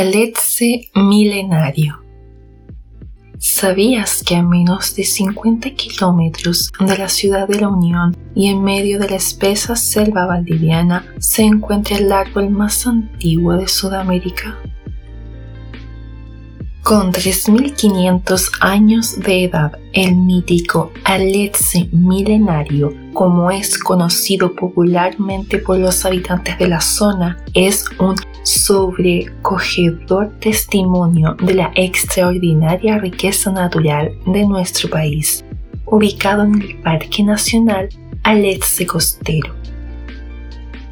Aletze milenario. ¿Sabías que a menos de 50 kilómetros de la ciudad de la Unión y en medio de la espesa selva valdiviana se encuentra el árbol más antiguo de Sudamérica? Con 3.500 años de edad, el mítico Aletze milenario, como es conocido popularmente por los habitantes de la zona, es un sobrecogedor testimonio de la extraordinaria riqueza natural de nuestro país, ubicado en el Parque Nacional Aletze Costero.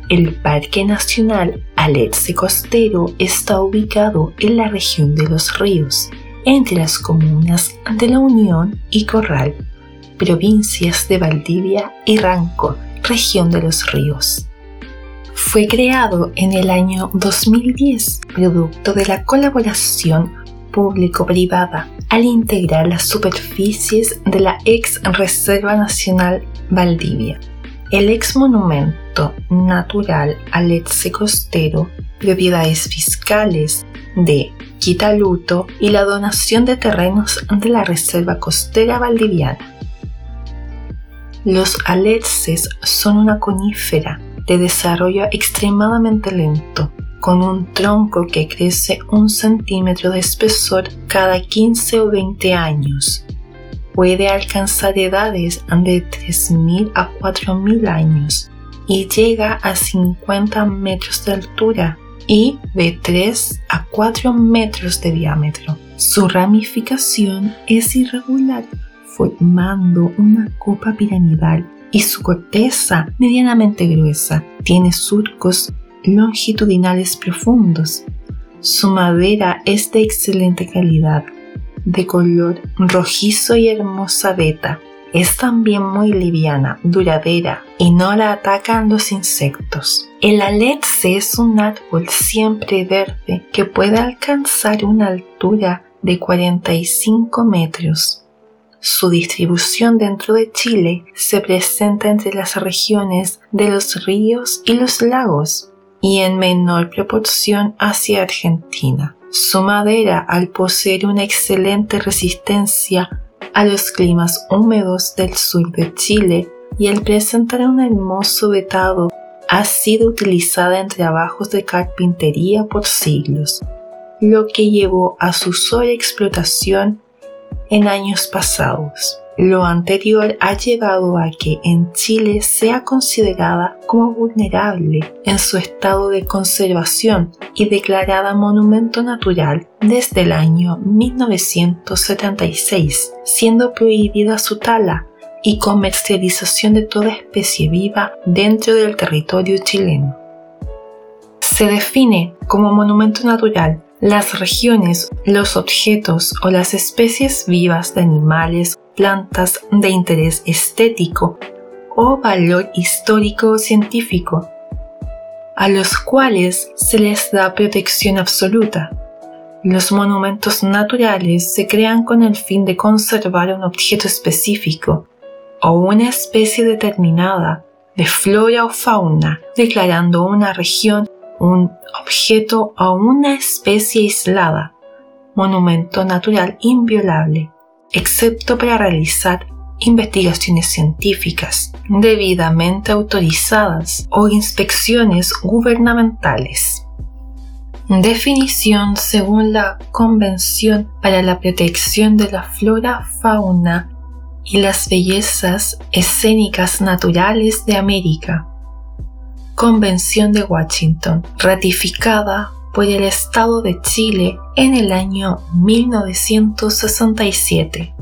El Parque Nacional Aletze Costero está ubicado en la región de los ríos, entre las comunas de La Unión y Corral, provincias de Valdivia y Ranco, región de los ríos. Fue creado en el año 2010, producto de la colaboración público-privada, al integrar las superficies de la ex Reserva Nacional Valdivia el ex monumento natural Aletze Costero, propiedades fiscales de Quitaluto y la donación de terrenos de la Reserva Costera Valdiviana. Los aletces son una conífera de desarrollo extremadamente lento, con un tronco que crece un centímetro de espesor cada 15 o 20 años puede alcanzar edades de 3.000 a 4.000 años y llega a 50 metros de altura y de 3 a 4 metros de diámetro. Su ramificación es irregular, formando una copa piramidal y su corteza medianamente gruesa. Tiene surcos longitudinales profundos. Su madera es de excelente calidad, de color rojizo y hermosa beta. Es también muy liviana, duradera y no la atacan los insectos. El aletce es un árbol siempre verde que puede alcanzar una altura de 45 metros. Su distribución dentro de Chile se presenta entre las regiones de los ríos y los lagos y en menor proporción hacia Argentina. Su madera, al poseer una excelente resistencia a los climas húmedos del sur de Chile y al presentar un hermoso vetado, ha sido utilizada en trabajos de carpintería por siglos, lo que llevó a su sobreexplotación en años pasados. Lo anterior ha llevado a que en Chile sea considerada como vulnerable en su estado de conservación y declarada monumento natural desde el año 1976, siendo prohibida su tala y comercialización de toda especie viva dentro del territorio chileno. Se define como monumento natural las regiones, los objetos o las especies vivas de animales plantas de interés estético o valor histórico o científico, a los cuales se les da protección absoluta. Los monumentos naturales se crean con el fin de conservar un objeto específico o una especie determinada de flora o fauna, declarando una región, un objeto o una especie aislada, monumento natural inviolable excepto para realizar investigaciones científicas debidamente autorizadas o inspecciones gubernamentales. Definición según la Convención para la Protección de la Flora, Fauna y las Bellezas Escénicas Naturales de América. Convención de Washington, ratificada por el Estado de Chile en el año 1967.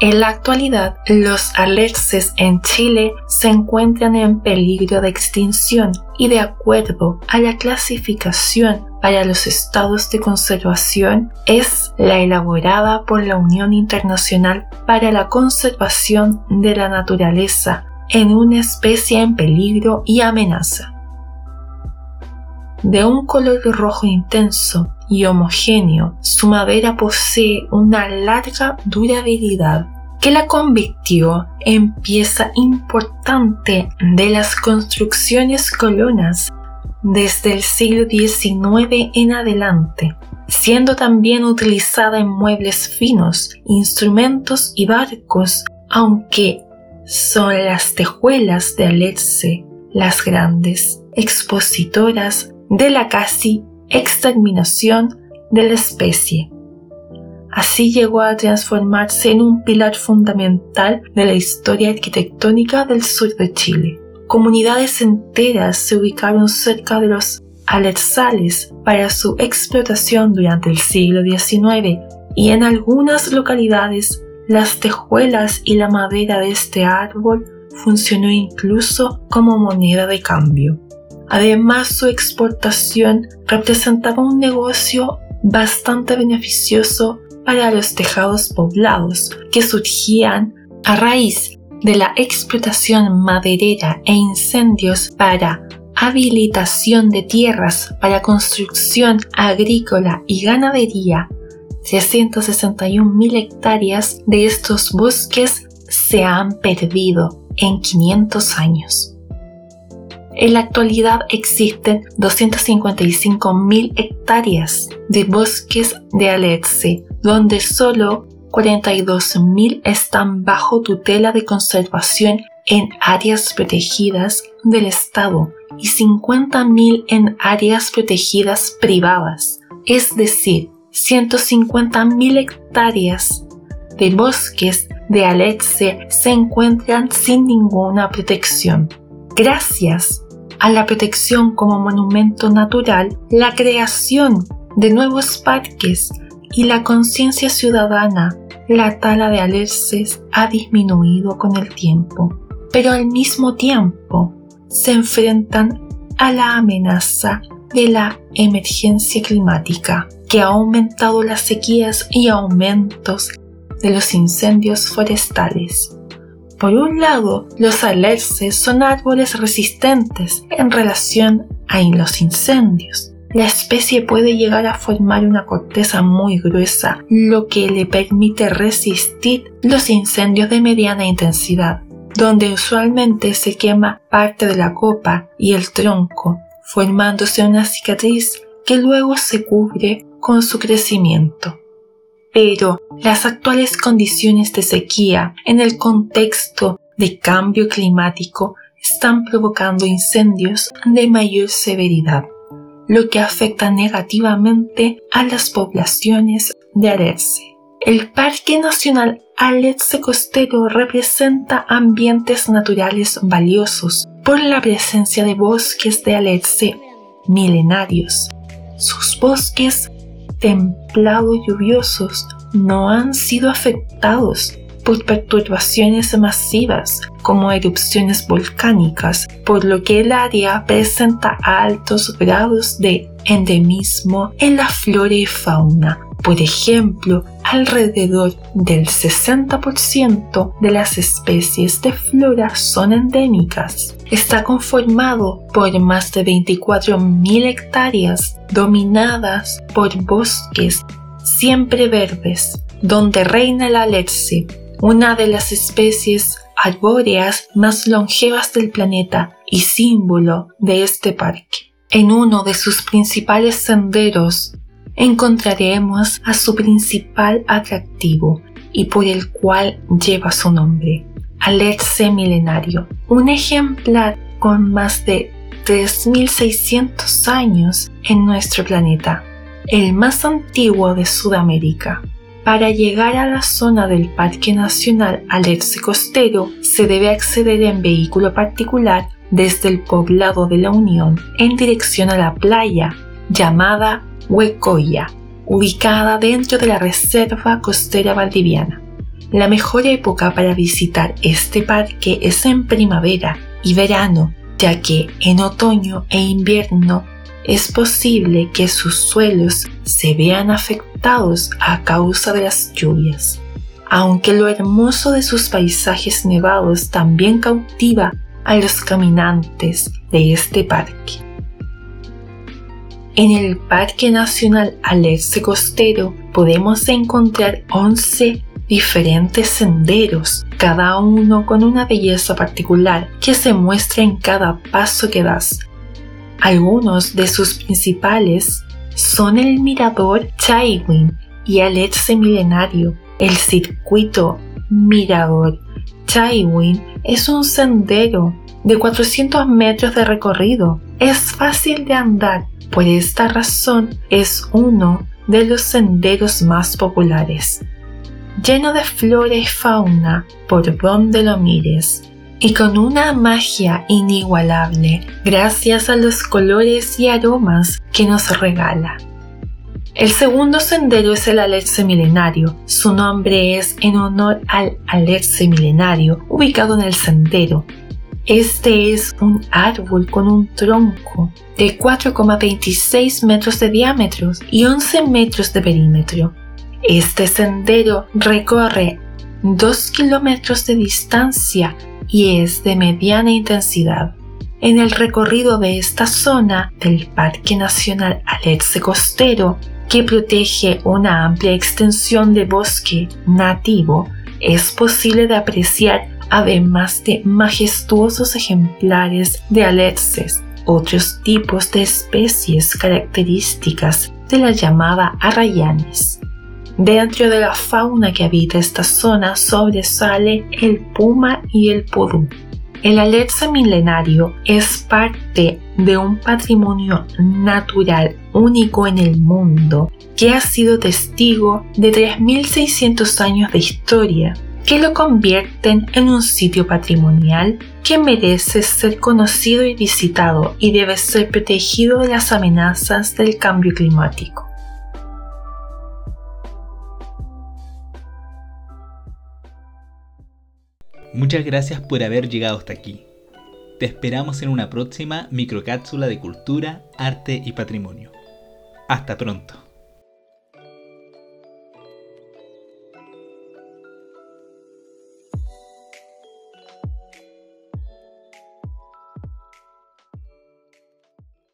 En la actualidad, los alerces en Chile se encuentran en peligro de extinción y de acuerdo a la clasificación para los estados de conservación es la elaborada por la Unión Internacional para la Conservación de la Naturaleza en una especie en peligro y amenaza. De un color rojo intenso, y homogéneo, su madera posee una larga durabilidad que la convirtió en pieza importante de las construcciones colonas desde el siglo XIX en adelante, siendo también utilizada en muebles finos, instrumentos y barcos, aunque son las tejuelas de Alerce las grandes expositoras de la casi exterminación de la especie. Así llegó a transformarse en un pilar fundamental de la historia arquitectónica del sur de Chile. Comunidades enteras se ubicaron cerca de los alerzales para su explotación durante el siglo XIX y en algunas localidades las tejuelas y la madera de este árbol funcionó incluso como moneda de cambio. Además, su exportación representaba un negocio bastante beneficioso para los tejados poblados que surgían a raíz de la explotación maderera e incendios para habilitación de tierras para construcción agrícola y ganadería. 661.000 hectáreas de estos bosques se han perdido en 500 años. En la actualidad existen 255.000 hectáreas de bosques de Alerce, donde solo 42.000 están bajo tutela de conservación en áreas protegidas del Estado y 50.000 en áreas protegidas privadas, es decir, 150.000 hectáreas de bosques de Alerce se encuentran sin ninguna protección. Gracias a la protección como monumento natural, la creación de nuevos parques y la conciencia ciudadana, la tala de alerces ha disminuido con el tiempo, pero al mismo tiempo se enfrentan a la amenaza de la emergencia climática, que ha aumentado las sequías y aumentos de los incendios forestales. Por un lado, los alerces son árboles resistentes en relación a los incendios. La especie puede llegar a formar una corteza muy gruesa, lo que le permite resistir los incendios de mediana intensidad, donde usualmente se quema parte de la copa y el tronco, formándose una cicatriz que luego se cubre con su crecimiento pero las actuales condiciones de sequía en el contexto de cambio climático están provocando incendios de mayor severidad, lo que afecta negativamente a las poblaciones de Alerce. El Parque Nacional Alerce Costero representa ambientes naturales valiosos por la presencia de bosques de Alerce milenarios. Sus bosques templados lluviosos no han sido afectados por perturbaciones masivas como erupciones volcánicas, por lo que el área presenta altos grados de endemismo en la flora y fauna. Por ejemplo, alrededor del 60% de las especies de flora son endémicas. Está conformado por más de 24.000 hectáreas dominadas por bosques siempre verdes, donde reina la alerce, una de las especies arbóreas más longevas del planeta y símbolo de este parque. En uno de sus principales senderos encontraremos a su principal atractivo y por el cual lleva su nombre, Alerce milenario, un ejemplar con más de 3.600 años en nuestro planeta el más antiguo de Sudamérica. Para llegar a la zona del Parque Nacional Alerce Costero se debe acceder en vehículo particular desde el poblado de la Unión en dirección a la playa llamada Huecoya, ubicada dentro de la Reserva Costera Valdiviana. La mejor época para visitar este parque es en primavera y verano, ya que en otoño e invierno es posible que sus suelos se vean afectados a causa de las lluvias. Aunque lo hermoso de sus paisajes nevados también cautiva a los caminantes de este parque. En el Parque Nacional Alerce Costero podemos encontrar 11 diferentes senderos, cada uno con una belleza particular que se muestra en cada paso que das. Algunos de sus principales son el Mirador Chaiwin y Alerce Milenario, el circuito Mirador Chaiwin es un sendero de 400 metros de recorrido. Es fácil de andar, por esta razón es uno de los senderos más populares. Lleno de flora y fauna por donde lo mires y con una magia inigualable gracias a los colores y aromas que nos regala. El segundo sendero es el Alerce Milenario. Su nombre es en honor al Alerce Milenario, ubicado en el sendero. Este es un árbol con un tronco de 4,26 metros de diámetro y 11 metros de perímetro. Este sendero recorre 2 kilómetros de distancia y es de mediana intensidad. En el recorrido de esta zona del Parque Nacional Alerce Costero que protege una amplia extensión de bosque nativo, es posible de apreciar además de majestuosos ejemplares de alerces, otros tipos de especies características de la llamada arrayanes. Dentro de la fauna que habita esta zona sobresale el puma y el pudú. El alerce milenario es parte de un patrimonio natural único en el mundo que ha sido testigo de 3.600 años de historia que lo convierten en un sitio patrimonial que merece ser conocido y visitado y debe ser protegido de las amenazas del cambio climático. Muchas gracias por haber llegado hasta aquí. Te esperamos en una próxima microcápsula de cultura, arte y patrimonio. Hasta pronto.